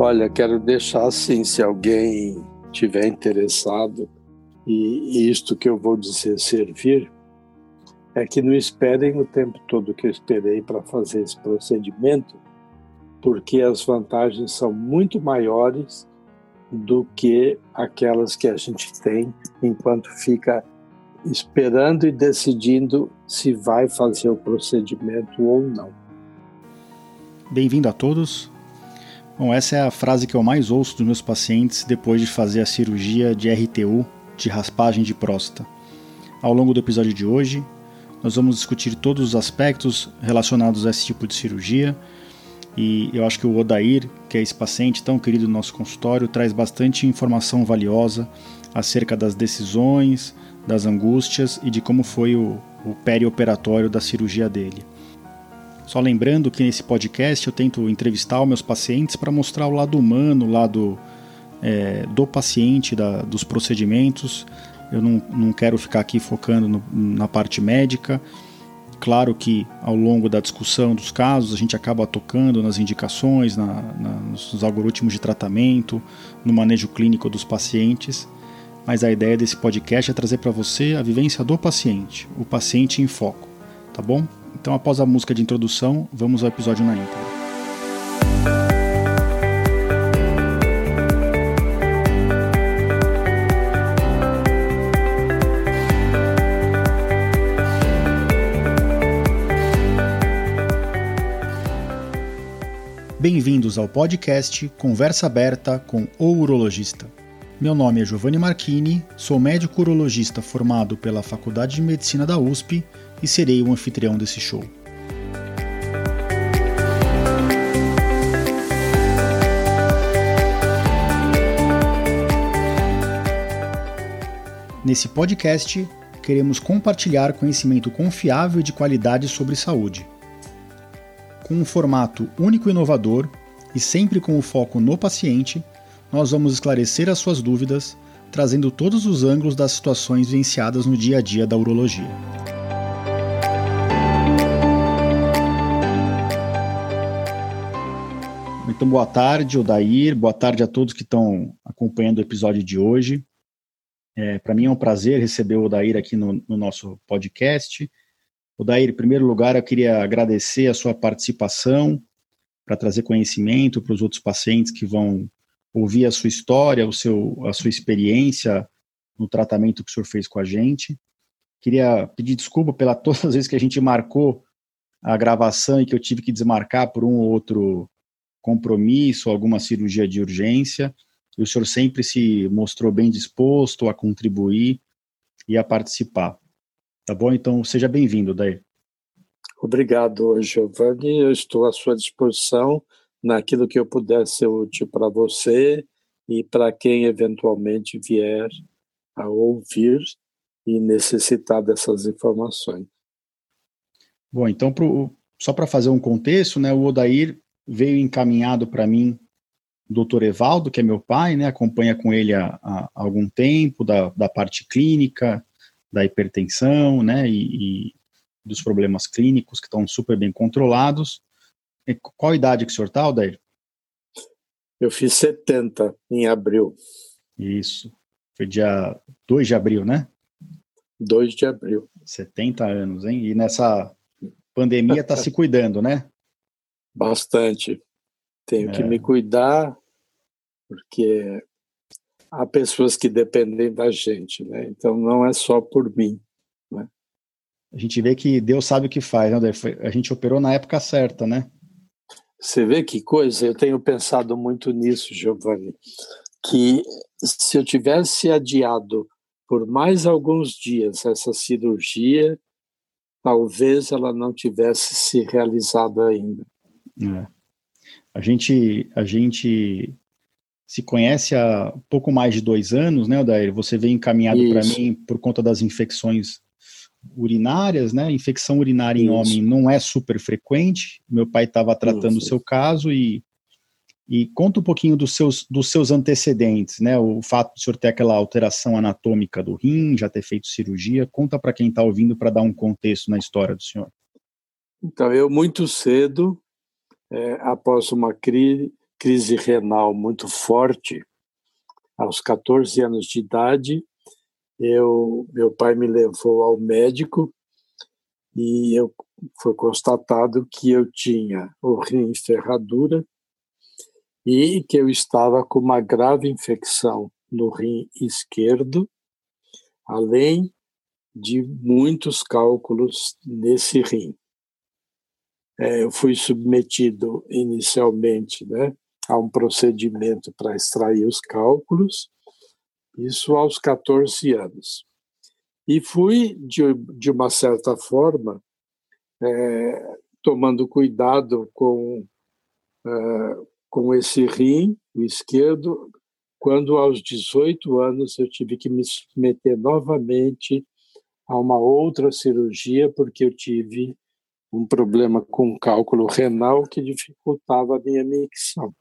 Olha, quero deixar assim, se alguém tiver interessado e isto que eu vou dizer servir, é que não esperem o tempo todo que eu esperei para fazer esse procedimento, porque as vantagens são muito maiores do que aquelas que a gente tem enquanto fica esperando e decidindo se vai fazer o procedimento ou não. Bem-vindo a todos. Bom, essa é a frase que eu mais ouço dos meus pacientes depois de fazer a cirurgia de RTU de raspagem de próstata. Ao longo do episódio de hoje, nós vamos discutir todos os aspectos relacionados a esse tipo de cirurgia. E eu acho que o Odair, que é esse paciente tão querido do nosso consultório, traz bastante informação valiosa acerca das decisões, das angústias e de como foi o, o perioperatório da cirurgia dele. Só lembrando que nesse podcast eu tento entrevistar os meus pacientes para mostrar o lado humano, o lado é, do paciente, da, dos procedimentos. Eu não, não quero ficar aqui focando no, na parte médica. Claro que ao longo da discussão dos casos a gente acaba tocando nas indicações, na, na, nos algoritmos de tratamento, no manejo clínico dos pacientes, mas a ideia desse podcast é trazer para você a vivência do paciente, o paciente em foco, tá bom? Então, após a música de introdução, vamos ao episódio na íntegra. Bem-vindos ao podcast Conversa Aberta com o Urologista. Meu nome é Giovanni Marchini, sou médico urologista formado pela Faculdade de Medicina da USP e serei o anfitrião desse show. Nesse podcast, queremos compartilhar conhecimento confiável e de qualidade sobre saúde. Com um formato único e inovador e sempre com o foco no paciente, nós vamos esclarecer as suas dúvidas, trazendo todos os ângulos das situações vivenciadas no dia a dia da urologia. Então, boa tarde, Odair, boa tarde a todos que estão acompanhando o episódio de hoje. É, Para mim é um prazer receber o Odair aqui no, no nosso podcast. Odair, em primeiro lugar, eu queria agradecer a sua participação para trazer conhecimento para os outros pacientes que vão ouvir a sua história, o seu, a sua experiência no tratamento que o senhor fez com a gente. Queria pedir desculpa pela todas as vezes que a gente marcou a gravação e que eu tive que desmarcar por um ou outro compromisso, alguma cirurgia de urgência, e o senhor sempre se mostrou bem disposto a contribuir e a participar. Tá bom? Então, seja bem-vindo, Daí. Obrigado, Giovanni. Eu estou à sua disposição naquilo que eu puder ser útil para você e para quem eventualmente vier a ouvir e necessitar dessas informações. Bom, então, pro, só para fazer um contexto, né, o Odair veio encaminhado para mim o doutor Evaldo, que é meu pai, né, acompanha com ele há, há algum tempo, da, da parte clínica, da hipertensão, né, e, e dos problemas clínicos que estão super bem controlados. E qual idade que o senhor está, Aldair? Eu fiz 70 em abril. Isso. Foi dia 2 de abril, né? 2 de abril. 70 anos, hein? E nessa pandemia está se cuidando, né? Bastante. Tenho é. que me cuidar, porque há pessoas que dependem da gente, né? Então não é só por mim, né? A gente vê que Deus sabe o que faz, né? A gente operou na época certa, né? Você vê que coisa? Eu tenho pensado muito nisso, Giovanni, que se eu tivesse adiado por mais alguns dias essa cirurgia, talvez ela não tivesse se realizado ainda. É. A gente, a gente se conhece há pouco mais de dois anos, né, Odair? Você veio encaminhado para mim por conta das infecções urinárias, né? Infecção urinária Isso. em homem não é super frequente. Meu pai estava tratando Isso. o seu caso e e conta um pouquinho dos seus, dos seus antecedentes, né? O fato de o senhor ter aquela alteração anatômica do rim, já ter feito cirurgia. Conta para quem está ouvindo para dar um contexto na história do senhor. Então, eu muito cedo é, após uma crise, crise renal muito forte. Aos 14 anos de idade, eu, meu pai me levou ao médico e eu, foi constatado que eu tinha o rim em ferradura e que eu estava com uma grave infecção no rim esquerdo, além de muitos cálculos nesse rim. É, eu fui submetido inicialmente né, a um procedimento para extrair os cálculos, isso aos 14 anos. E fui, de, de uma certa forma, é, tomando cuidado com, é, com esse rim, o esquerdo, quando aos 18 anos eu tive que me submeter novamente a uma outra cirurgia, porque eu tive um problema com cálculo renal que dificultava a minha micção.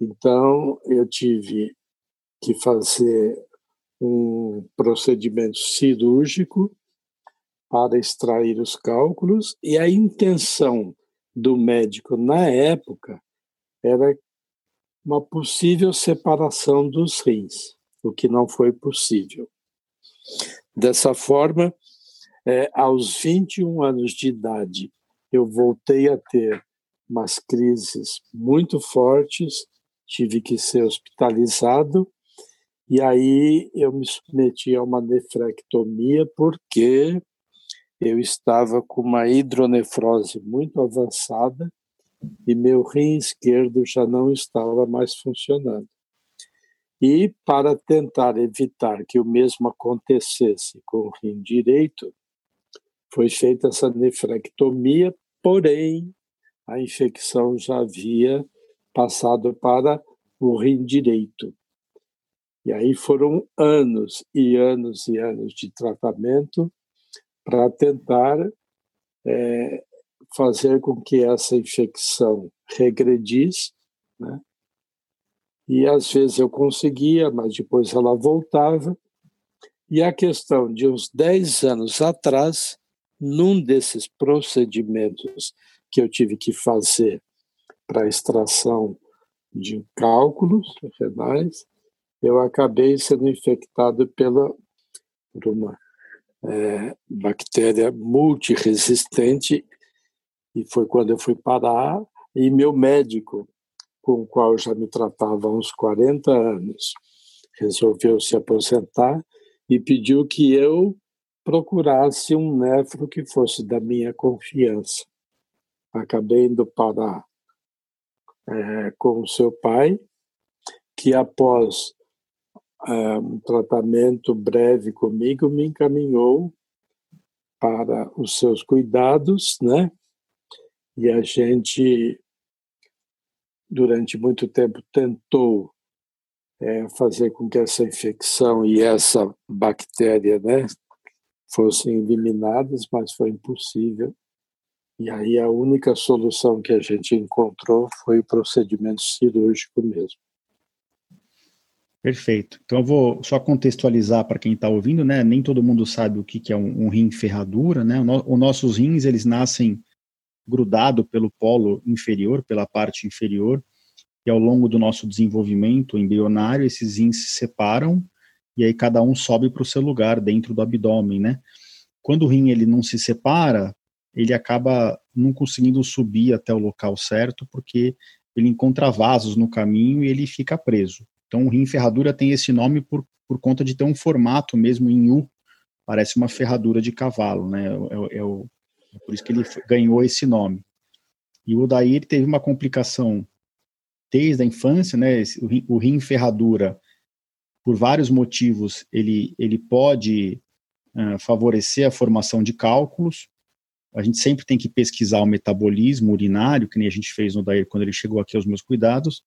Então, eu tive que fazer um procedimento cirúrgico para extrair os cálculos e a intenção do médico na época era uma possível separação dos rins, o que não foi possível. Dessa forma, é, aos 21 anos de idade, eu voltei a ter umas crises muito fortes, tive que ser hospitalizado e aí eu me submeti a uma nefrectomia porque eu estava com uma hidronefrose muito avançada e meu rim esquerdo já não estava mais funcionando. E para tentar evitar que o mesmo acontecesse com o rim direito, foi feita essa nefrectomia, porém a infecção já havia passado para o rim direito. E aí foram anos e anos e anos de tratamento para tentar é, fazer com que essa infecção regredisse, né? E às vezes eu conseguia, mas depois ela voltava. E a questão de uns 10 anos atrás, num desses procedimentos que eu tive que fazer para extração de cálculos renais, eu acabei sendo infectado pela, por uma é, bactéria multiresistente e foi quando eu fui parar e meu médico, com o qual já me tratava há uns 40 anos, resolveu se aposentar e pediu que eu procurasse um nefro que fosse da minha confiança. Acabei indo parar é, com o seu pai, que após um tratamento breve comigo, me encaminhou para os seus cuidados, né? E a gente, durante muito tempo, tentou é, fazer com que essa infecção e essa bactéria, né, fossem eliminadas, mas foi impossível. E aí a única solução que a gente encontrou foi o procedimento cirúrgico mesmo. Perfeito. Então eu vou só contextualizar para quem está ouvindo, né? Nem todo mundo sabe o que, que é um, um rim ferradura, né? No, os nossos rins eles nascem grudado pelo polo inferior, pela parte inferior, e ao longo do nosso desenvolvimento embrionário esses rins se separam e aí cada um sobe para o seu lugar dentro do abdômen, né? Quando o rim ele não se separa, ele acaba não conseguindo subir até o local certo porque ele encontra vasos no caminho e ele fica preso. Então, o rim ferradura tem esse nome por, por conta de ter um formato mesmo em U, parece uma ferradura de cavalo, né? É, é, o, é por isso que ele ganhou esse nome. E o Odair teve uma complicação desde a infância, né? O rim, o rim ferradura, por vários motivos, ele, ele pode uh, favorecer a formação de cálculos. A gente sempre tem que pesquisar o metabolismo urinário, que nem a gente fez no Odair quando ele chegou aqui aos meus cuidados,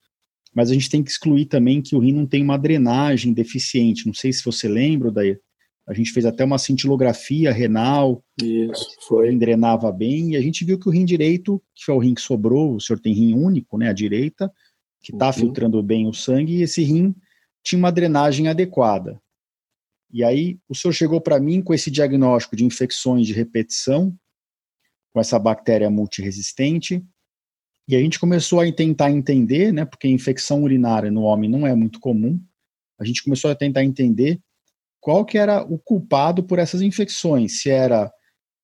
mas a gente tem que excluir também que o rim não tem uma drenagem deficiente. Não sei se você lembra, daí a gente fez até uma cintilografia renal, Isso, foi. O drenava bem, e a gente viu que o rim direito, que foi o rim que sobrou, o senhor tem rim único, né, a direita, que está uhum. filtrando bem o sangue, e esse rim tinha uma drenagem adequada. E aí o senhor chegou para mim com esse diagnóstico de infecções de repetição, com essa bactéria multiresistente, E a gente começou a tentar entender, né, porque infecção urinária no homem não é muito comum, a gente começou a tentar entender qual que era o culpado por essas infecções, se era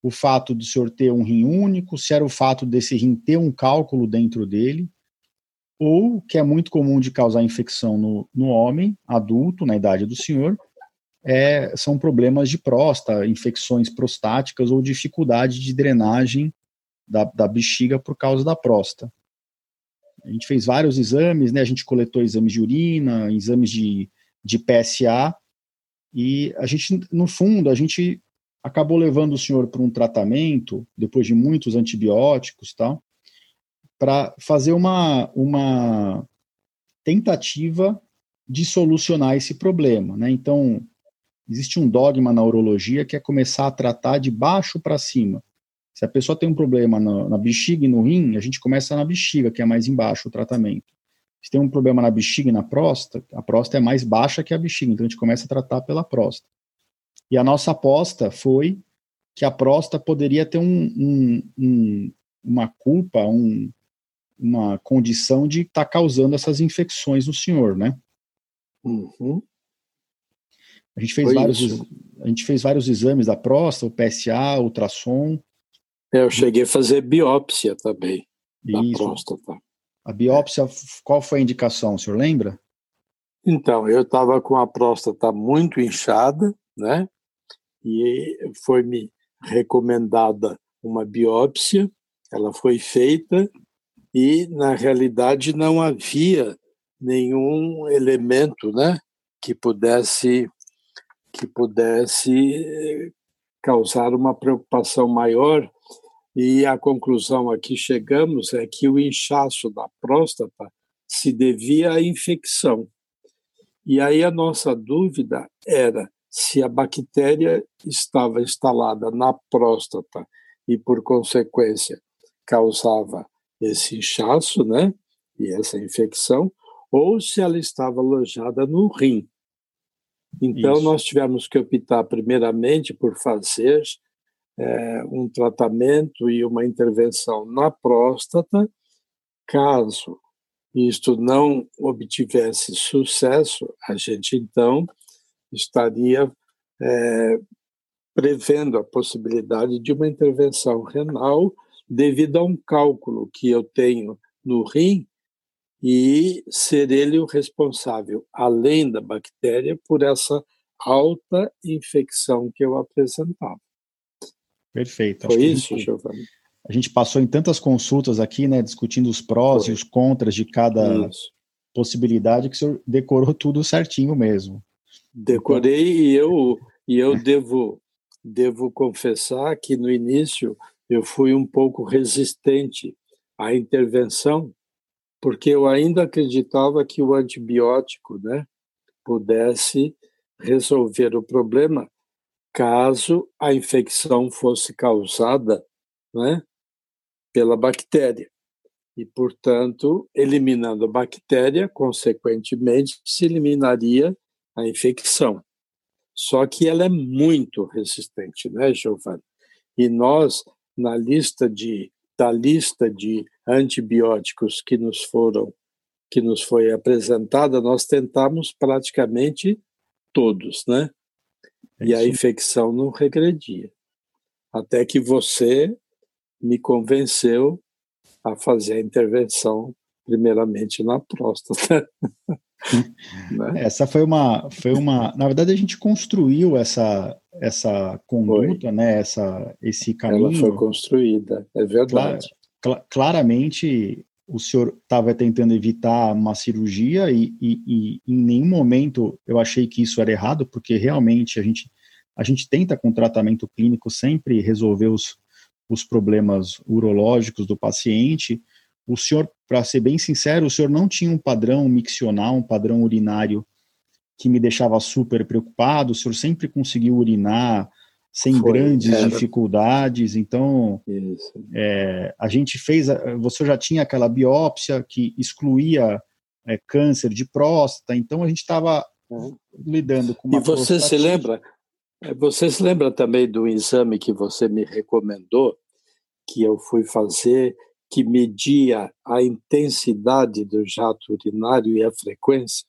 o fato do senhor ter um rim único, se era o fato desse rim ter um cálculo dentro dele, ou que é muito comum de causar infecção no, no homem adulto, na idade do senhor, é, são problemas de próstata, infecções prostáticas ou dificuldade de drenagem da, da bexiga por causa da próstata. A gente fez vários exames, né? A gente coletou exames de urina, exames de, de PSA, e a gente, no fundo, a gente acabou levando o senhor para um tratamento, depois de muitos antibióticos tal, para fazer uma, uma tentativa de solucionar esse problema. Né? Então, existe um dogma na urologia que é começar a tratar de baixo para cima. Se a pessoa tem um problema na, na, bexiga e no rim, a gente começa na bexiga, que é mais embaixo o tratamento. Se tem um problema na bexiga e na próstata, a próstata é mais baixa que a bexiga, então a gente começa a tratar pela próstata. E a nossa aposta foi que a próstata poderia ter um, um, um, uma culpa, uma condição de estar tá causando essas infecções no senhor, né? Uhum. A gente fez vários, a gente fez vários exames da próstata, o PSA, ultrassom. É, eu cheguei a fazer biópsia também da Isso. próstata. A biópsia, qual foi a indicação, o senhor lembra? Então, eu estava com a próstata muito inchada, né? E foi-me recomendada uma biópsia, ela foi feita e, na realidade, não havia nenhum elemento, né? Que pudesse que pudesse eh, causar uma preocupação maior. E a conclusão a que chegamos é que o inchaço da próstata se devia à infecção. E aí a nossa dúvida era se a bactéria estava instalada na próstata e, por consequência, causava esse inchaço, né? E essa infecção, ou se ela estava alojada no rim. Então, Isso. nós tivemos que optar, primeiramente, por fazer é, um tratamento e uma intervenção na próstata. Caso isto não obtivesse sucesso, a gente então estaria é, prevendo a possibilidade de uma intervenção renal devido a um cálculo que eu tenho no rim e ser ele o responsável, além da bactéria, por essa alta infecção que eu apresentava. Perfeito. Foi isso, gente, Giovanni? A gente passou em tantas consultas aqui, né, discutindo os prós Foi. e os contras de cada isso. possibilidade, que o senhor decorou tudo certinho mesmo. Decorei então... e eu, e eu devo, devo confessar que no início eu fui um pouco resistente à intervenção, porque eu ainda acreditava que o antibiótico né, pudesse resolver o problema caso a infecção fosse causada né, pela bactéria. E, portanto, eliminando a bactéria, consequentemente, se eliminaria a infecção. Só que ela é muito resistente, né, Giovanni? E nós, na lista de, da lista de antibióticos que nos foram que nos foi apresentada, nós tentamos praticamente todos, né? É e a infecção não regredia. Até que você me convenceu a fazer a intervenção primeiramente na próstata. né? Essa foi uma, foi uma, na verdade a gente construiu essa essa conduta, foi. né? Essa esse caminho. Ela foi construída, é verdade. Cla claramente o senhor estava tentando evitar uma cirurgia e, e, e, em nenhum momento eu achei que isso era errado, porque realmente a gente a gente tenta com tratamento clínico sempre resolver os, os problemas urológicos do paciente. O senhor, para ser bem sincero, o senhor não tinha um padrão miccional, um padrão urinário que me deixava super preocupado. O senhor sempre conseguiu urinar sem Foi, grandes era. dificuldades. Então, é, a gente fez. Você já tinha aquela biópsia que excluía é, câncer de próstata. Então, a gente estava é. lidando com uma. E você se lembra? É, você se lembra também do exame que você me recomendou, que eu fui fazer que media a intensidade do jato urinário e a frequência?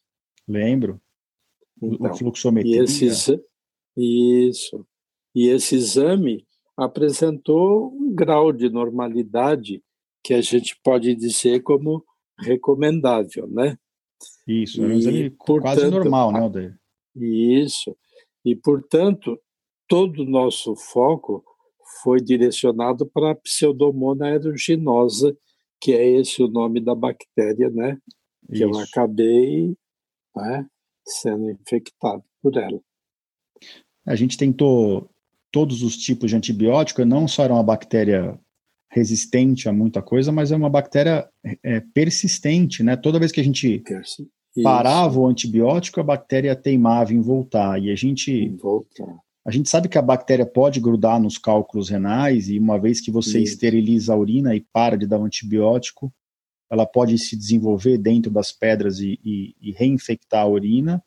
Lembro. Então, o fluxometria. E esse, isso. E esse exame apresentou um grau de normalidade que a gente pode dizer como recomendável, né? Isso, é um exame quase normal, né, Aldeir? Isso. E, portanto, todo o nosso foco foi direcionado para a Pseudomonas aeruginosa, que é esse o nome da bactéria, né? Que Isso. eu acabei né, sendo infectado por ela. A gente tentou todos os tipos de antibiótico, não só era uma bactéria resistente a muita coisa, mas é uma bactéria é, persistente, né? Toda vez que a gente parava o antibiótico, a bactéria teimava em voltar. E a gente. Voltar. A gente sabe que a bactéria pode grudar nos cálculos renais, e uma vez que você Isso. esteriliza a urina e para de dar o um antibiótico, ela pode se desenvolver dentro das pedras e, e, e reinfectar a urina.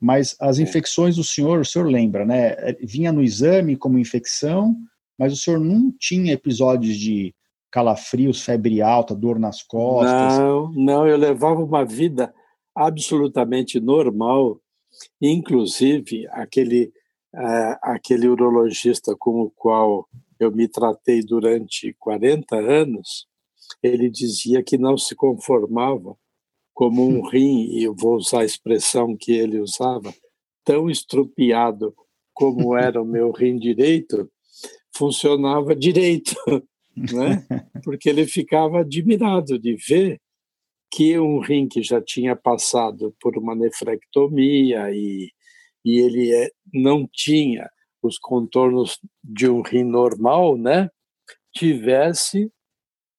Mas as é. infecções do senhor, o senhor lembra, né? Vinha no exame como infecção, mas o senhor não tinha episódios de calafrios, febre alta, dor nas costas? Não, não, eu levava uma vida absolutamente normal, inclusive aquele uh, aquele urologista com o qual eu me tratei durante 40 anos, ele dizia que não se conformava como um rim, e eu vou usar a expressão que ele usava, tão estrupiado como era o meu rim direito, funcionava direito, né? porque ele ficava admirado de ver que um rim que já tinha passado por uma nefrectomia e, e ele é, não tinha os contornos de um rim normal, né? tivesse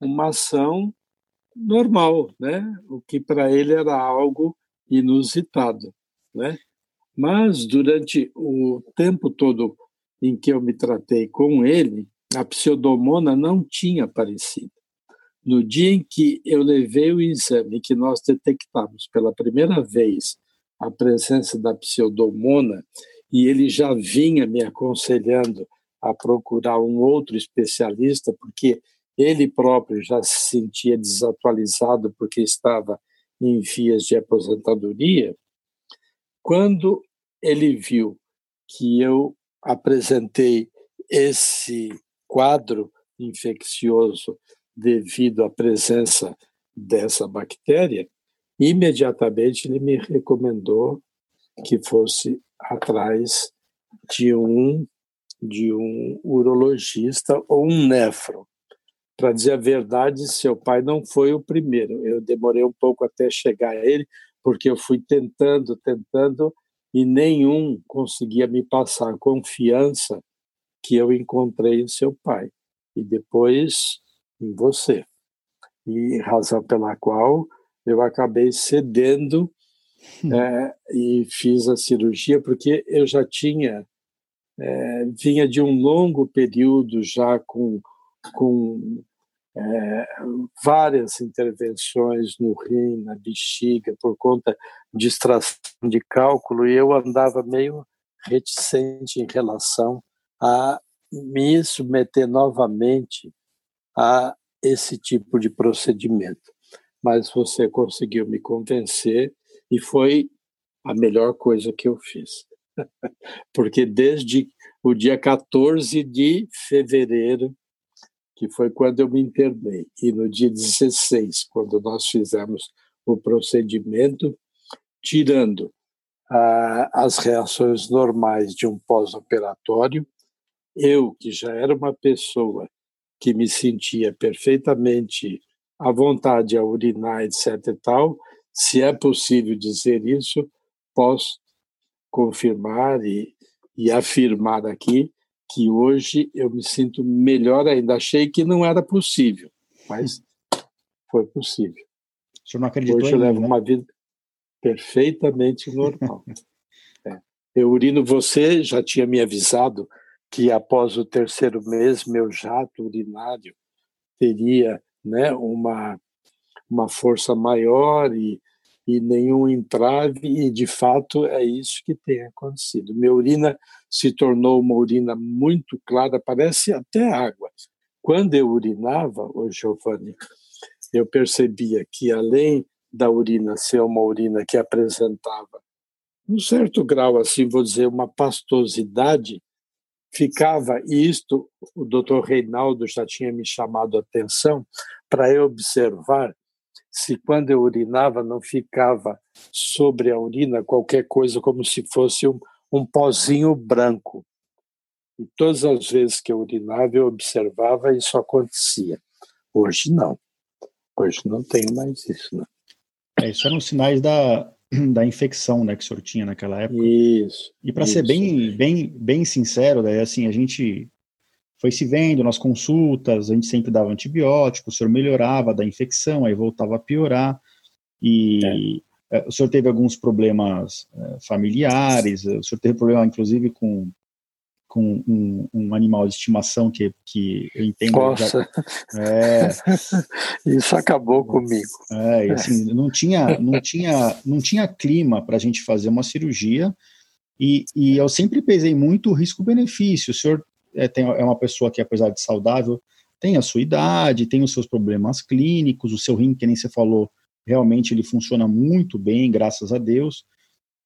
uma ação normal, né? o que para ele era algo inusitado. Né? Mas durante o tempo todo em que eu me tratei com ele, a pseudomona não tinha aparecido. No dia em que eu levei o exame, que nós detectamos pela primeira vez a presença da pseudomona, e ele já vinha me aconselhando a procurar um outro especialista, porque ele próprio já se sentia desatualizado porque estava em vias de aposentadoria. Quando ele viu que eu apresentei esse quadro infeccioso devido à presença dessa bactéria, imediatamente ele me recomendou que fosse atrás de um de um urologista ou um nefro. Para dizer a verdade, seu pai não foi o primeiro. Eu demorei um pouco até chegar a ele, porque eu fui tentando, tentando, e nenhum conseguia me passar a confiança que eu encontrei em seu pai e depois em você. E razão pela qual eu acabei cedendo é, e fiz a cirurgia, porque eu já tinha, é, vinha de um longo período já com, com é, várias intervenções no rim, na bexiga, por conta de extração de cálculo, e eu andava meio reticente em relação a me submeter novamente a esse tipo de procedimento. Mas você conseguiu me convencer e foi a melhor coisa que eu fiz. Porque desde o dia 14 de fevereiro que foi quando eu me internei. E no dia 16, quando nós fizemos o procedimento, tirando ah, as reações normais de um pós-operatório, eu, que já era uma pessoa que me sentia perfeitamente à vontade a urinar, etc. e tal, se é possível dizer isso, posso confirmar e, e afirmar aqui que hoje eu me sinto melhor ainda. Achei que não era possível, mas foi possível. O senhor não acreditou Hoje eu levo né? uma vida perfeitamente normal. é. Eu urino, você já tinha me avisado que após o terceiro mês meu jato urinário teria né, uma, uma força maior e, e nenhum entrave, e de fato é isso que tem acontecido. Minha urina se tornou uma urina muito clara, parece até água, quando eu urinava, o Giovanni, eu percebia que além da urina ser uma urina que apresentava um certo grau, assim, vou dizer, uma pastosidade, ficava isto, o doutor Reinaldo já tinha me chamado a atenção para eu observar se quando eu urinava não ficava sobre a urina qualquer coisa como se fosse um, um pozinho branco. E todas as vezes que eu urinava, eu observava e isso acontecia. Hoje não. Hoje não tenho mais isso. Né? É, isso eram sinais da, da infecção né, que o senhor tinha naquela época. Isso. E para ser bem, bem, bem sincero, né, assim, a gente foi se vendo nas consultas, a gente sempre dava antibiótico, o senhor melhorava da infecção, aí voltava a piorar. E é. é o senhor teve alguns problemas é, familiares, o senhor teve problema, inclusive, com com um, um, animal de estimação que, que eu entendo. Nossa, já, é, isso acabou comigo. É, e assim, não tinha, não tinha, não tinha clima para a gente fazer uma cirurgia e, e eu sempre pesei muito o risco-benefício. O senhor é, tem, é uma pessoa que, apesar de saudável, tem a sua idade, tem os seus problemas clínicos, o seu rim, que nem você falou, realmente ele funciona muito bem, graças a Deus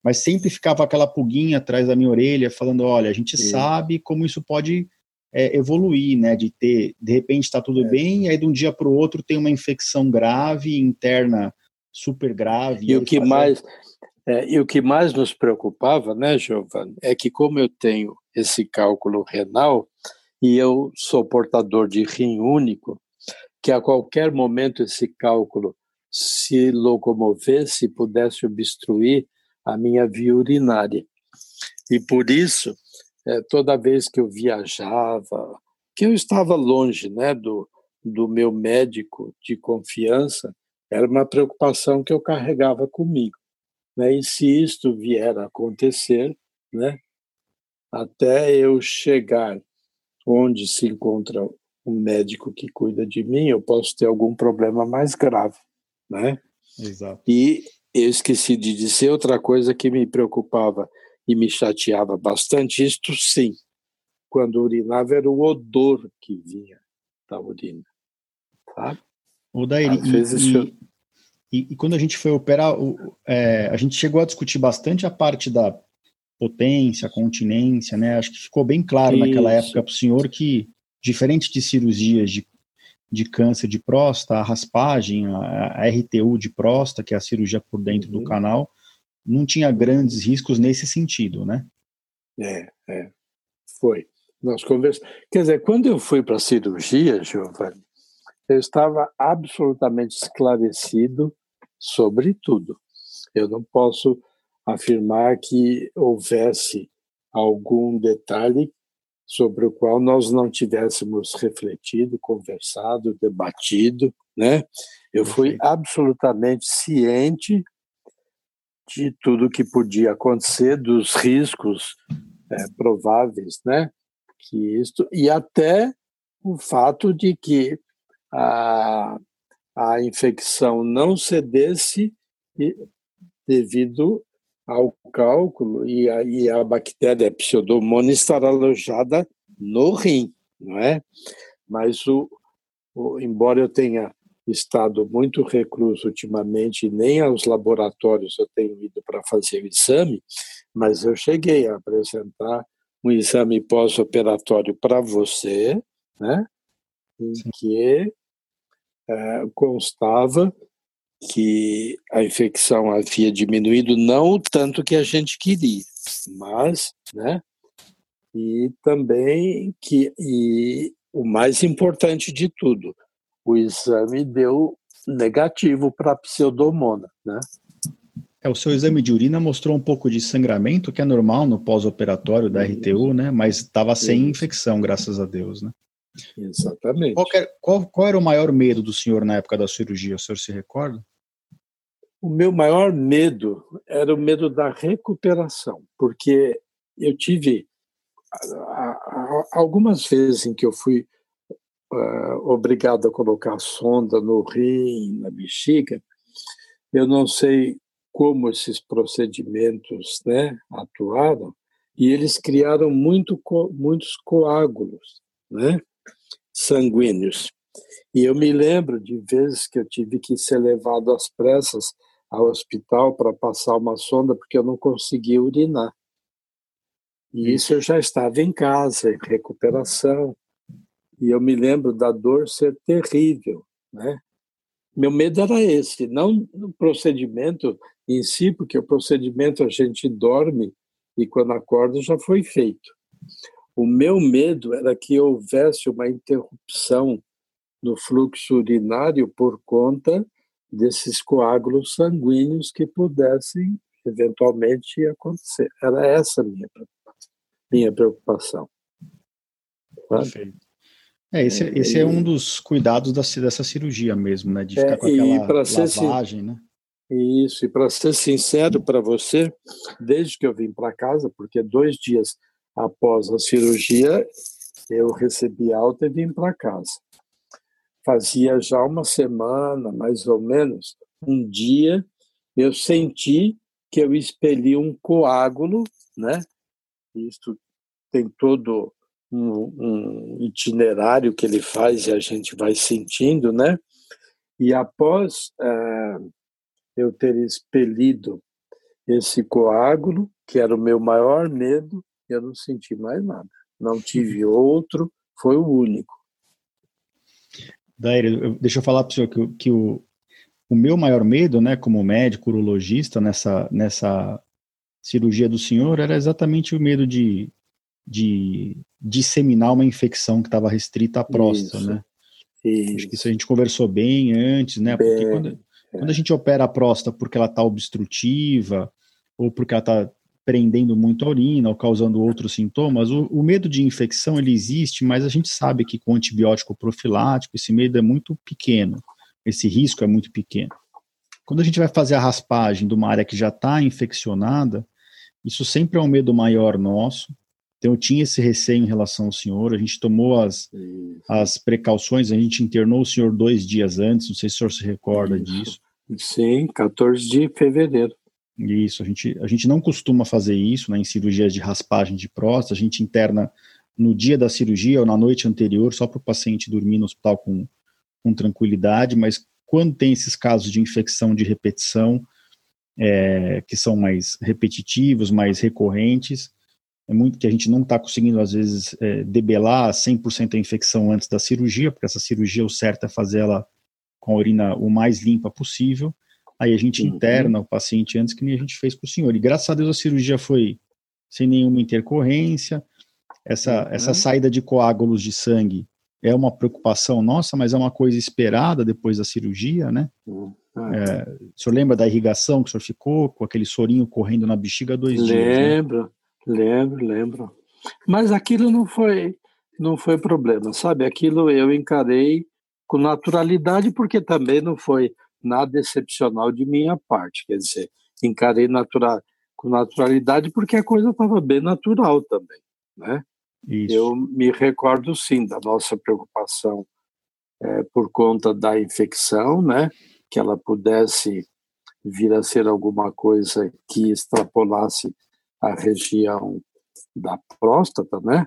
mas sempre ficava aquela pulguinha atrás da minha orelha, falando: olha, a gente Sim. sabe como isso pode é, evoluir, né? De ter, de repente está tudo é. bem, e aí de um dia para o outro tem uma infecção grave, interna, super grave. E, e o que mais. É, e o que mais nos preocupava, né, Giovanni, é que como eu tenho esse cálculo renal e eu sou portador de rim único, que a qualquer momento esse cálculo se locomovesse, pudesse obstruir a minha via urinária. E por isso, é, toda vez que eu viajava, que eu estava longe né, do, do meu médico de confiança, era uma preocupação que eu carregava comigo. Né? E se isto vier a acontecer, né, até eu chegar onde se encontra um médico que cuida de mim, eu posso ter algum problema mais grave, né? Exato. E eu esqueci de dizer outra coisa que me preocupava e me chateava bastante, isto sim, quando urinava era o odor que vinha da urina, sabe? O Daí, Às e, vezes e, eu... e, e, quando a gente foi operar, o, é, a gente chegou a discutir bastante a parte da potência, continência, né? Acho que ficou bem claro Isso. naquela época para o senhor que, diferente de cirurgias de de câncer de próstata, a raspagem, a, a RTU de próstata, que é a cirurgia por dentro uhum. do canal, não tinha grandes riscos nesse sentido, né? É, é. Foi. Nós conversamos. Quer dizer, quando eu fui para a cirurgia, Giovanni, eu estava absolutamente esclarecido sobre tudo. Eu não posso afirmar que houvesse algum detalhe sobre o qual nós não tivéssemos refletido, conversado, debatido, né? Eu fui absolutamente ciente de tudo que podia acontecer, dos riscos é, prováveis, né? Que isto e até o fato de que a, a infecção não cedesse devido ao cálculo e a, e a bactéria Pseudomonas estará alojada no rim, não é? Mas o, o, embora eu tenha estado muito recluso ultimamente, nem aos laboratórios eu tenho ido para fazer o exame, mas eu cheguei a apresentar um exame pós-operatório para você, né? Em que é, constava que a infecção havia diminuído não o tanto que a gente queria, mas, né? E também que e o mais importante de tudo, o exame deu negativo para a pseudomona, né? É, o seu exame de urina mostrou um pouco de sangramento, que é normal no pós-operatório da RTU, né? Mas estava sem infecção, graças a Deus, né? Exatamente. Qual, era, qual, qual, era o maior medo do senhor na época da cirurgia? O senhor se recorda? O meu maior medo era o medo da recuperação, porque eu tive algumas vezes em que eu fui uh, obrigado a colocar sonda no rim, na bexiga, eu não sei como esses procedimentos né, atuaram, e eles criaram muito, muitos coágulos, né? Sanguíneos. E eu me lembro de vezes que eu tive que ser levado às pressas ao hospital para passar uma sonda porque eu não conseguia urinar. E isso eu já estava em casa, em recuperação. E eu me lembro da dor ser terrível, né? Meu medo era esse, não no procedimento em si, porque o procedimento a gente dorme e quando acorda já foi feito. O meu medo era que houvesse uma interrupção no fluxo urinário por conta desses coágulos sanguíneos que pudessem eventualmente acontecer. Era essa a minha preocupação. Minha preocupação. Perfeito. É, esse, é, esse é um dos cuidados da, dessa cirurgia mesmo, né? De ficar é, com aquela lavagem, né? Isso, e para ser sincero para você, desde que eu vim para casa, porque dois dias após a cirurgia eu recebi alta e vim para casa fazia já uma semana, mais ou menos, um dia, eu senti que eu expeli um coágulo, né? Isso tem todo um, um itinerário que ele faz e a gente vai sentindo, né? E após é, eu ter expelido esse coágulo, que era o meu maior medo, eu não senti mais nada. Não tive outro, foi o único. Daíra, deixa eu falar para o senhor que, que o, o meu maior medo, né, como médico urologista nessa, nessa cirurgia do senhor, era exatamente o medo de, de disseminar uma infecção que estava restrita à próstata, isso, né? Isso. Acho que isso a gente conversou bem antes, né? Bem, porque quando, é. quando a gente opera a próstata porque ela está obstrutiva ou porque ela está prendendo muito a urina ou causando outros sintomas, o, o, medo de infecção ele existe, mas a gente sabe que com antibiótico profilático esse medo é muito pequeno, esse risco é muito pequeno. Quando a gente vai fazer a raspagem de uma área que já está infeccionada, isso sempre é um medo maior nosso. Então eu tinha esse receio em relação ao senhor, a gente tomou as, as precauções, a gente internou o senhor dois dias antes, não sei se o senhor se recorda isso. disso. Sim, 14 de fevereiro. Isso, a gente, a gente não costuma fazer isso né, em cirurgias de raspagem de próstata, a gente interna no dia da cirurgia ou na noite anterior, só para o paciente dormir no hospital com, com tranquilidade, mas quando tem esses casos de infecção de repetição, é, que são mais repetitivos, mais recorrentes, é muito que a gente não está conseguindo, às vezes, é, debelar 100% a infecção antes da cirurgia, porque essa cirurgia, o certo é fazer ela com a urina o mais limpa possível, Aí a gente uhum. interna o paciente antes, que nem a gente fez com o senhor. E graças a Deus a cirurgia foi sem nenhuma intercorrência. Essa, uhum. essa saída de coágulos de sangue é uma preocupação nossa, mas é uma coisa esperada depois da cirurgia, né? Uhum. É, o senhor lembra da irrigação que o senhor ficou com aquele sorinho correndo na bexiga dois lembro, dias? Lembro, né? lembro, lembro. Mas aquilo não foi, não foi problema, sabe? Aquilo eu encarei com naturalidade, porque também não foi nada excepcional de minha parte, quer dizer, encarei natural, com naturalidade porque a coisa estava bem natural também, né? Isso. Eu me recordo sim da nossa preocupação é, por conta da infecção, né? Que ela pudesse vir a ser alguma coisa que extrapolasse a região da próstata, né?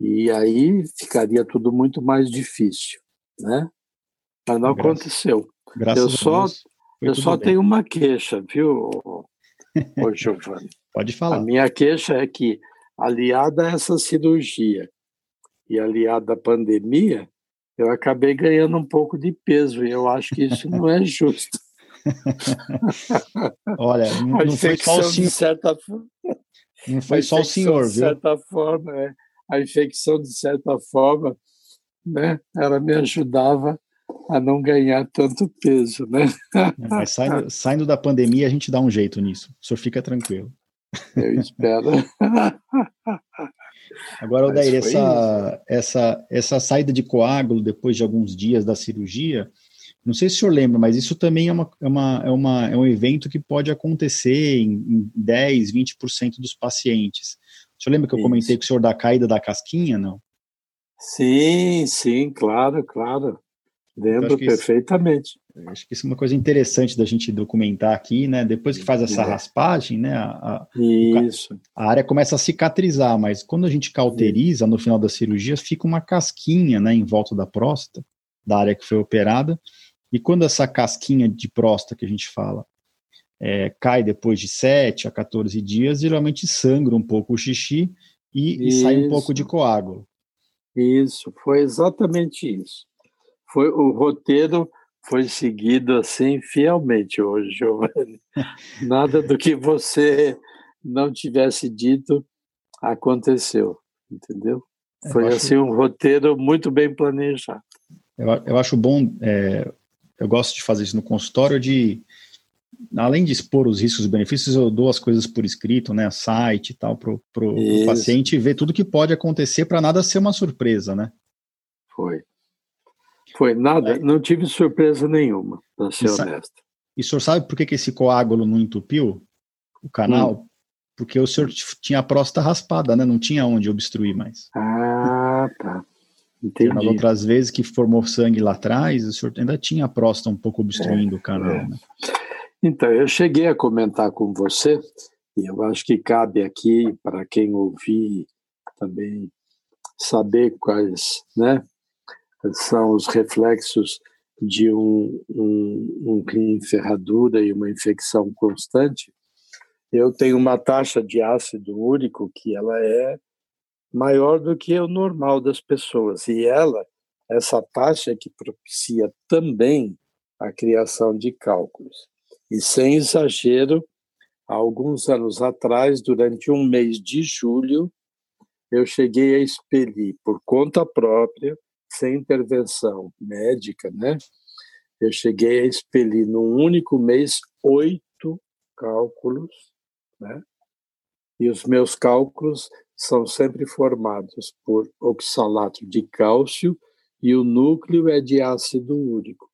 E aí ficaria tudo muito mais difícil, né? Mas não Graças. aconteceu. Graças eu só, eu só tenho uma queixa, viu, ô Giovanni? Pode falar. A minha queixa é que, aliada a essa cirurgia e aliada à pandemia, eu acabei ganhando um pouco de peso e eu acho que isso não é justo. Olha, não, não foi só o senhor. Certa... Não foi só o senhor, viu? De certa forma, é, a infecção, de certa forma, né, ela me ajudava a não ganhar tanto peso, né? É, mas saindo, saindo da pandemia, a gente dá um jeito nisso. O senhor fica tranquilo. Eu espero. Agora, Odair, essa, essa, essa saída de coágulo depois de alguns dias da cirurgia, não sei se o senhor lembra, mas isso também é, uma, é, uma, é, uma, é um evento que pode acontecer em, em 10, 20% dos pacientes. O senhor lembra que eu comentei com o senhor da caída da casquinha, não? Sim, sim, claro, claro. Lembro perfeitamente. Acho que isso é uma coisa interessante da gente documentar aqui, né? Depois que faz essa é. raspagem, né? A, isso. a área começa a cicatrizar, mas quando a gente cauteriza no final da cirurgia, fica uma casquinha, né, em volta da próstata, da área que foi operada. E quando essa casquinha de próstata que a gente fala é, cai depois de 7 a 14 dias, geralmente sangra um pouco o xixi e, e sai um pouco de coágulo. Isso, foi exatamente isso. Foi o roteiro foi seguido assim fielmente hoje, Giovanni. Nada do que você não tivesse dito aconteceu, entendeu? Foi acho, assim um roteiro muito bem planejado. Eu, eu acho bom, é, eu gosto de fazer isso no consultório, de além de expor os riscos e benefícios, eu dou as coisas por escrito, né, site e tal, para o paciente ver tudo que pode acontecer para nada ser uma surpresa, né? Foi. Foi nada, não tive surpresa nenhuma, para ser e honesto. E o senhor sabe por que, que esse coágulo não entupiu o canal? Hum. Porque o senhor tinha a próstata raspada, né? Não tinha onde obstruir mais. Ah, tá. Entendi. Nas outras vezes que formou sangue lá atrás, o senhor ainda tinha a próstata um pouco obstruindo é, o canal, é. né? Então, eu cheguei a comentar com você, e eu acho que cabe aqui, para quem ouvir, também saber quais, né? São os reflexos de um, um, um ferradura e uma infecção constante, eu tenho uma taxa de ácido úrico que ela é maior do que o normal das pessoas. E ela, essa taxa é que propicia também a criação de cálculos. E sem exagero, há alguns anos atrás, durante um mês de julho, eu cheguei a expelir por conta própria sem intervenção médica, né? Eu cheguei a expelir num único mês oito cálculos, né? E os meus cálculos são sempre formados por oxalato de cálcio e o núcleo é de ácido úrico.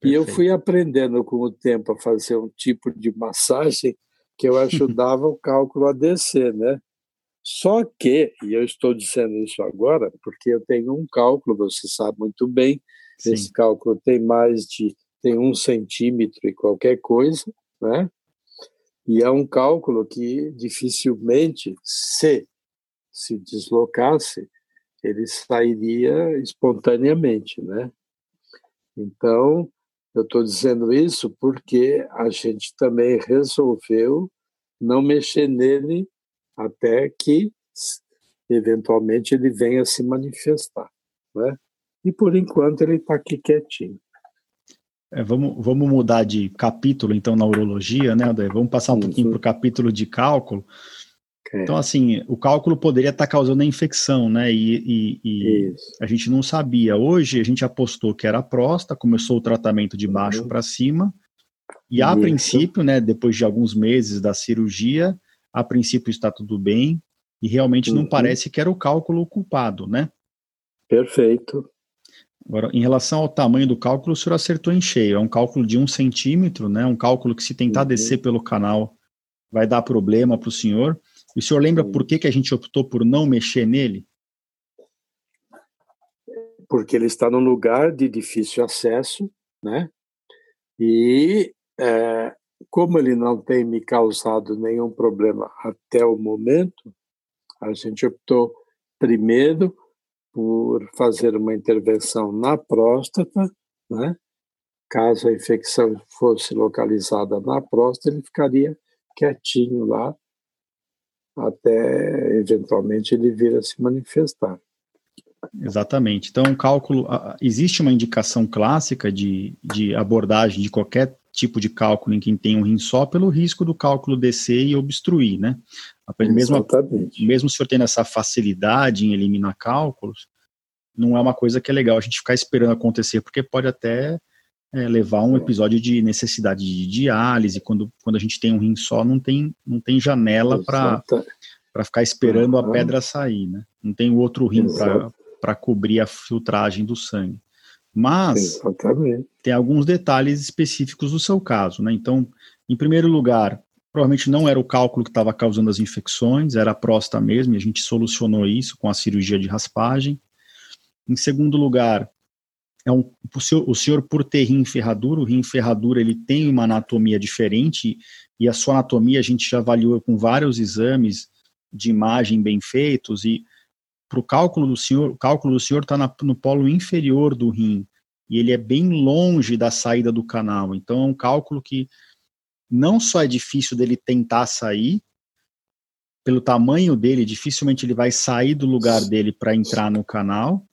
Perfeito. E eu fui aprendendo com o tempo a fazer um tipo de massagem que eu ajudava o cálculo a descer, né? Só que, e eu estou dizendo isso agora, porque eu tenho um cálculo, você sabe muito bem, Sim. esse cálculo tem mais de tem um centímetro e qualquer coisa, né? E é um cálculo que dificilmente, se se deslocasse, ele sairia espontaneamente, né? Então, eu estou dizendo isso porque a gente também resolveu não mexer nele até que eventualmente ele venha se manifestar, né? E por enquanto ele está aqui quietinho. É, vamos, vamos mudar de capítulo então na urologia, né? Vamos passar um pouquinho para o capítulo de cálculo. É. Então, assim, o cálculo poderia estar tá causando a infecção, né? E, e, e a gente não sabia. Hoje a gente apostou que era a próstata, começou o tratamento de baixo uhum. para cima, e a Isso. princípio, né, depois de alguns meses da cirurgia, a princípio está tudo bem e realmente uhum. não parece que era o cálculo culpado, né? Perfeito. Agora, em relação ao tamanho do cálculo, o senhor acertou em cheio. É um cálculo de um centímetro, né? Um cálculo que se tentar uhum. descer pelo canal vai dar problema para o senhor. E o senhor lembra por que, que a gente optou por não mexer nele? Porque ele está num lugar de difícil acesso, né? E é, como ele não tem me causado nenhum problema até o momento, a gente optou primeiro por fazer uma intervenção na próstata, né? Caso a infecção fosse localizada na próstata, ele ficaria quietinho lá até eventualmente ele vir a se manifestar. Exatamente. Então, um cálculo, existe uma indicação clássica de, de abordagem de qualquer tipo de cálculo em quem tem um rim só pelo risco do cálculo descer e obstruir, né? Mesmo, mesmo o senhor tendo essa facilidade em eliminar cálculos, não é uma coisa que é legal a gente ficar esperando acontecer, porque pode até é, levar um episódio de necessidade de diálise, quando, quando a gente tem um rim só, não tem, não tem janela para ficar esperando a pedra sair, né? Não tem outro rim para cobrir a filtragem do sangue. Mas Exatamente. tem alguns detalhes específicos do seu caso, né? Então, em primeiro lugar, provavelmente não era o cálculo que estava causando as infecções, era a próstata mesmo, e a gente solucionou isso com a cirurgia de raspagem. Em segundo lugar, é um, o, senhor, o senhor, por ter rim ferradura, o rim ferradura ele tem uma anatomia diferente e a sua anatomia a gente já avaliou com vários exames de imagem bem feitos e para o cálculo do senhor, o cálculo do senhor está no polo inferior do rim e ele é bem longe da saída do canal. Então é um cálculo que não só é difícil dele tentar sair, pelo tamanho dele, dificilmente ele vai sair do lugar dele para entrar no canal.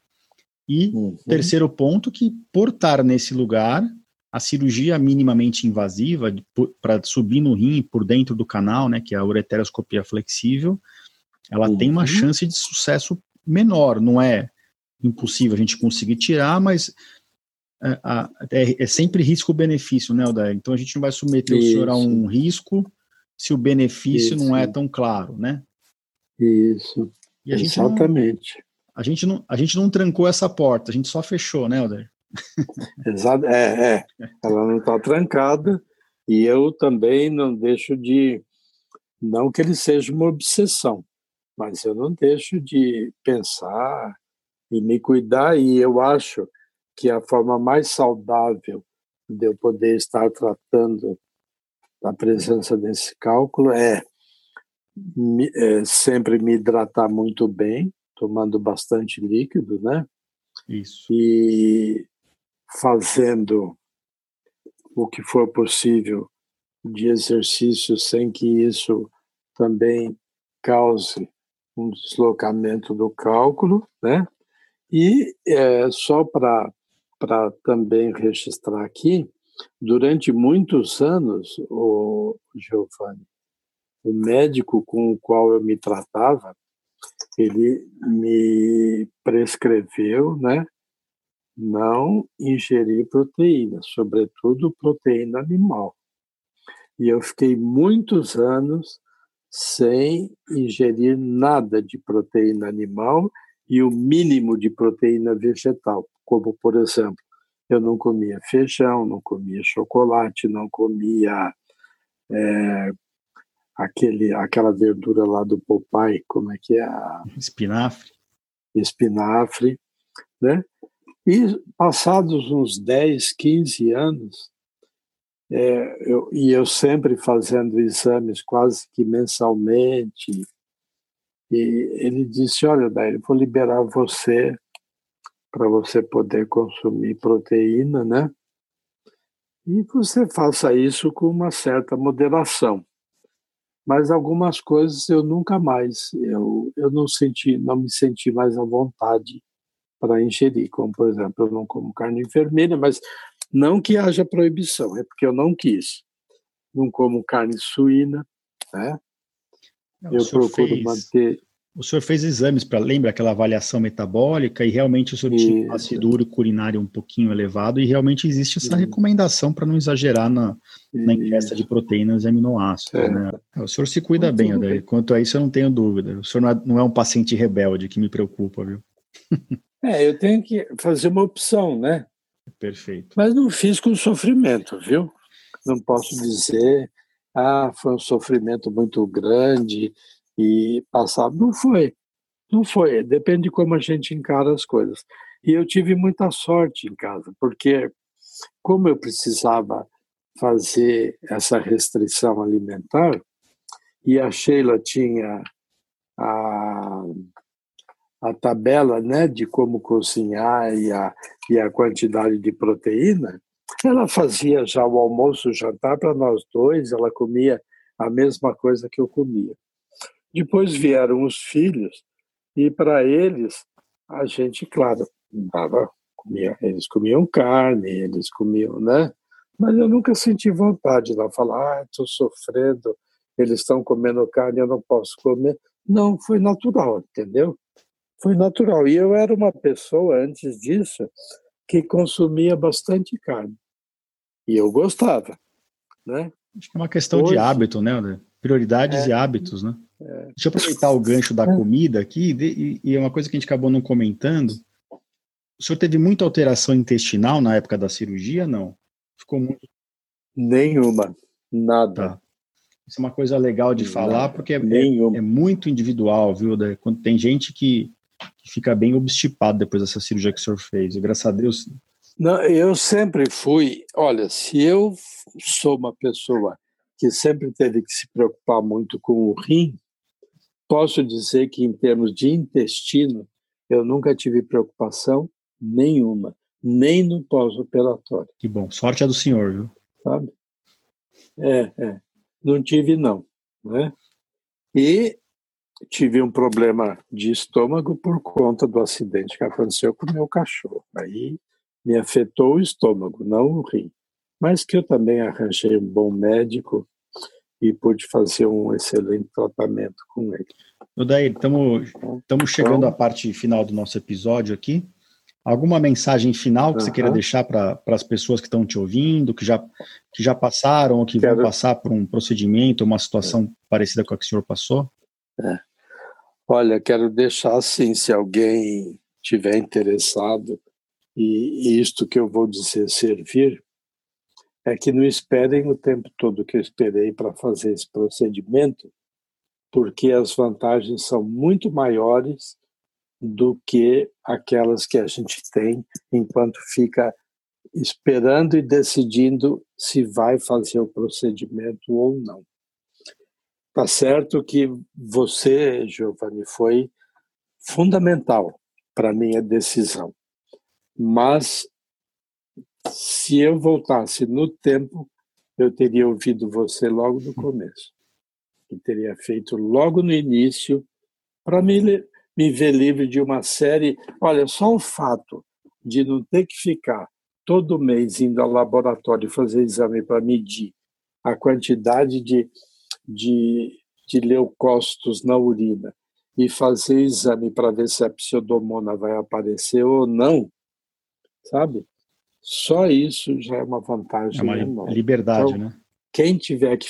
E uhum. terceiro ponto, que por estar nesse lugar, a cirurgia minimamente invasiva para subir no rim por dentro do canal, né, que é a ureteroscopia flexível, ela uhum. tem uma uhum. chance de sucesso menor. Não é impossível a gente conseguir tirar, mas é, é, é sempre risco-benefício, né, Odair? Então a gente não vai submeter Isso. o senhor a um risco se o benefício Isso. não é tão claro, né? Isso. Exatamente. Não, a gente, não, a gente não trancou essa porta, a gente só fechou, né, Odair? Exato, é, é. Ela não está trancada e eu também não deixo de. Não que ele seja uma obsessão, mas eu não deixo de pensar e me cuidar, e eu acho que a forma mais saudável de eu poder estar tratando a presença desse cálculo é, é sempre me hidratar muito bem, tomando bastante líquido, né? Isso. E fazendo o que for possível de exercício sem que isso também cause um deslocamento do cálculo, né? E é, só para também registrar aqui, durante muitos anos, o Giovanni, o médico com o qual eu me tratava, ele me prescreveu, né, não ingerir proteína, sobretudo proteína animal. E eu fiquei muitos anos sem ingerir nada de proteína animal e o mínimo de proteína vegetal, como, por exemplo, eu não comia feijão, não comia chocolate, não comia é, aquele, aquela verdura lá do Popeye, como é que é? Espinafre. Espinafre, né? E passados uns 10, 15 anos, é, eu, e eu sempre fazendo exames quase que mensalmente, e ele disse, olha, Daí, vou liberar você para você poder consumir proteína, né? E você faça isso com uma certa moderação. Mas algumas coisas eu nunca mais, eu, eu não senti, não me senti mais à vontade para ingerir, como por exemplo, eu não como carne vermelha, mas não que haja proibição, é porque eu não quis. Não como carne suína, né? Não, eu procuro fez, manter. O senhor fez exames para lembra aquela avaliação metabólica e realmente o senhor Isso. tinha um ácido úrico urinário um pouquinho elevado e realmente existe essa Isso. recomendação para não exagerar na, na ingesta de proteínas e aminoácidos. É. Né? O senhor se cuida bem, André. Quanto a isso eu não tenho dúvida. O senhor não é, não é um paciente rebelde que me preocupa, viu? É, eu tenho que fazer uma opção, né? Perfeito. Mas não fiz com sofrimento, viu? Não posso dizer, ah, foi um sofrimento muito grande e passar. Não foi. Não foi. Depende de como a gente encara as coisas. E eu tive muita sorte em casa, porque como eu precisava fazer essa restrição alimentar, e a Sheila tinha a a tabela né, de como cozinhar e a, e a quantidade de proteína, ela fazia já o almoço, o jantar para nós dois, ela comia a mesma coisa que eu comia. Depois vieram os filhos e para eles a gente, claro, dava, comia, eles comiam carne, eles comiam, né? Mas eu nunca senti vontade de lá falar, ah, estou sofrendo, eles estão comendo carne, eu não posso comer. Não, foi natural, entendeu? Foi natural. E eu era uma pessoa, antes disso, que consumia bastante carne. E eu gostava, né? Acho que é uma questão Hoje, de hábito, né, André? Prioridades é, e hábitos, né? É. Deixa eu aproveitar o gancho da é. comida aqui, e, e é uma coisa que a gente acabou não comentando. O senhor teve muita alteração intestinal na época da cirurgia, não? Ficou muito... Nenhuma, nada. Tá. Isso é uma coisa legal de falar, porque é, é, é, muito individual, viu? Quando tem gente que que fica bem obstipado depois dessa cirurgia que o senhor fez. E graças a Deus Não, eu sempre fui. Olha, se eu sou uma pessoa que sempre teve que se preocupar muito com o rim, posso dizer que, em termos de intestino, eu nunca tive preocupação nenhuma, nem no pós-operatório. Que bom. Sorte é do senhor, viu? Sabe? É, é. Não tive, não. Né? E tive um problema de estômago por conta do acidente que aconteceu com o meu cachorro. Aí me afetou o estômago, não o rim. Mas que eu também arranjei um bom médico e pude fazer um excelente tratamento com ele. Odair, estamos então, chegando à parte final do nosso episódio aqui. Alguma mensagem final que uh -huh. você queira deixar para as pessoas que estão te ouvindo, que já, que já passaram ou que Quero... vão passar por um procedimento, uma situação é. parecida com a que o senhor passou? É. Olha, quero deixar assim, se alguém tiver interessado e isto que eu vou dizer servir, é que não esperem o tempo todo que eu esperei para fazer esse procedimento, porque as vantagens são muito maiores do que aquelas que a gente tem enquanto fica esperando e decidindo se vai fazer o procedimento ou não. Tá certo que você, Giovanni, foi fundamental para minha decisão. Mas se eu voltasse no tempo, eu teria ouvido você logo no começo. E teria feito logo no início para me, me ver livre de uma série. Olha, só o fato de não ter que ficar todo mês indo ao laboratório fazer exame para medir a quantidade de, de, de leucócitos na urina e fazer exame para ver se a pseudomona vai aparecer ou não, sabe? Só isso já é uma vantagem é uma enorme. liberdade, então, né? Quem tiver que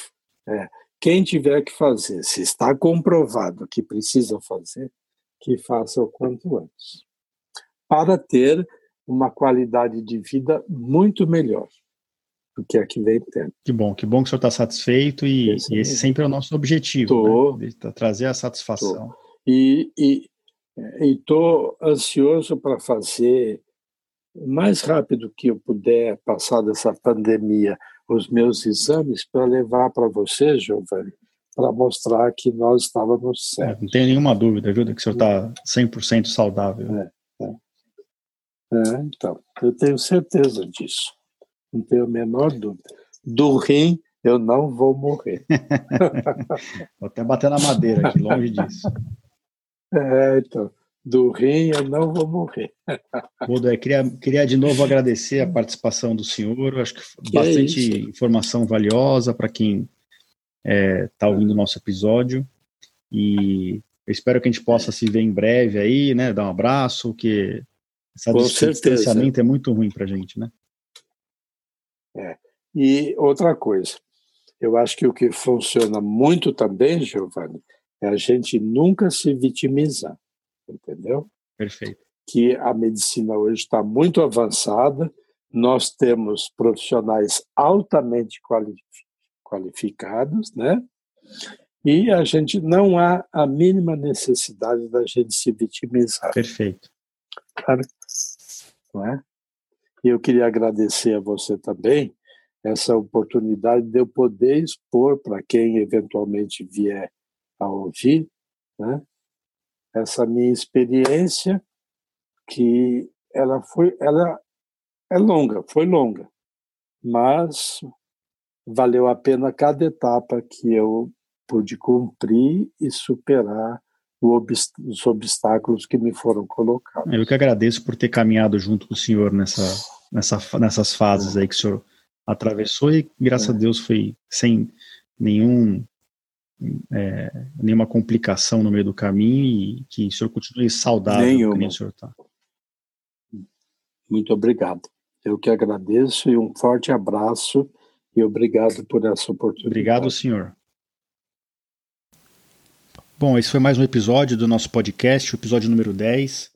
é, quem tiver que fazer, se está comprovado que precisa fazer, que faça o quanto antes, para ter uma qualidade de vida muito melhor do que a que vem tendo. Que bom, que bom que o senhor está satisfeito e esse, e esse sempre é o nosso objetivo, tô, né? trazer a satisfação. Tô. E estou ansioso para fazer o mais rápido que eu puder passar dessa pandemia os meus exames para levar para você, Giovanni, para mostrar que nós estávamos certos. É, não tenho nenhuma dúvida, de que o senhor está 100% saudável. É, é. é, então, eu tenho certeza disso. Não tenho a menor dúvida. Do rim, eu não vou morrer. vou até bater na madeira aqui, longe disso. É, então do rim, eu não vou morrer. Bodo, queria, queria de novo agradecer a participação do senhor. Acho que, que bastante é informação valiosa para quem está é, tá ouvindo o nosso episódio. E eu espero que a gente possa se ver em breve aí, né? Dar um abraço, que esse distanciamento é muito ruim para a gente, né? E outra coisa, eu acho que o que funciona muito também, Giovanni, é a gente nunca se vitimizar entendeu? Perfeito. Que a medicina hoje está muito avançada, nós temos profissionais altamente qualificados, né? E a gente não há a mínima necessidade da gente se vitimizar. Perfeito. Claro. Não é? E eu queria agradecer a você também essa oportunidade de eu poder expor para quem eventualmente vier a ouvir, né? essa minha experiência que ela foi ela é longa foi longa mas valeu a pena cada etapa que eu pude cumprir e superar os obstáculos que me foram colocados. Eu que agradeço por ter caminhado junto com o senhor nessa, nessa, nessas fases aí que o senhor atravessou e graças é. a Deus foi sem nenhum é, nenhuma complicação no meio do caminho e que o senhor continue saudável, Nenhuma. como o senhor está. Muito obrigado. Eu que agradeço e um forte abraço e obrigado por essa oportunidade. Obrigado, senhor. Bom, esse foi mais um episódio do nosso podcast, o episódio número 10.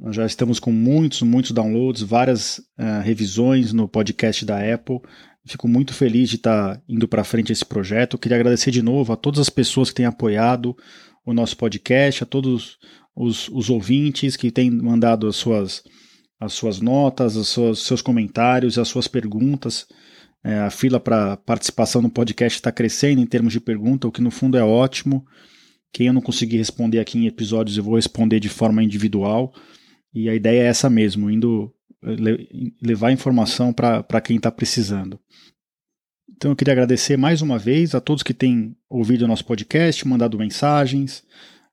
Nós já estamos com muitos, muitos downloads, várias uh, revisões no podcast da Apple. Fico muito feliz de estar indo para frente esse projeto. queria agradecer de novo a todas as pessoas que têm apoiado o nosso podcast, a todos os, os ouvintes que têm mandado as suas, as suas notas, os seus, seus comentários, as suas perguntas. É, a fila para participação no podcast está crescendo em termos de pergunta, o que no fundo é ótimo. Quem eu não conseguir responder aqui em episódios, eu vou responder de forma individual. E a ideia é essa mesmo, indo levar informação para quem está precisando. Então eu queria agradecer mais uma vez a todos que têm ouvido o nosso podcast, mandado mensagens,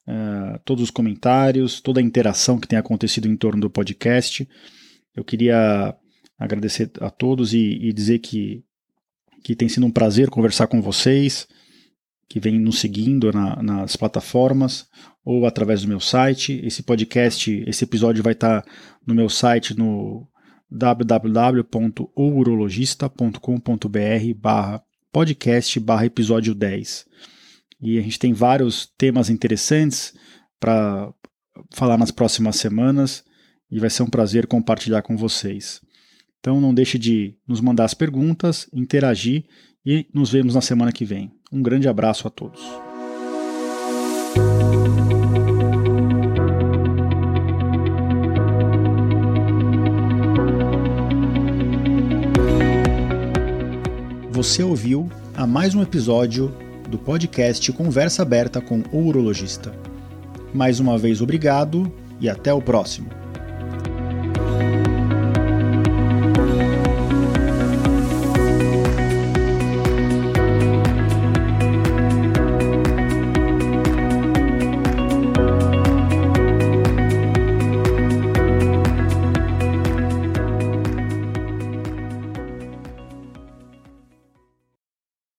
uh, todos os comentários, toda a interação que tem acontecido em torno do podcast. Eu queria agradecer a todos e, e dizer que, que tem sido um prazer conversar com vocês, que vem nos seguindo na, nas plataformas ou através do meu site. Esse podcast, esse episódio vai estar no meu site no www.ourologista.com.br barra podcast barra episódio 10. E a gente tem vários temas interessantes para falar nas próximas semanas e vai ser um prazer compartilhar com vocês. Então não deixe de nos mandar as perguntas, interagir e nos vemos na semana que vem. Um grande abraço a todos. Você ouviu a mais um episódio do podcast Conversa Aberta com o Urologista. Mais uma vez, obrigado e até o próximo.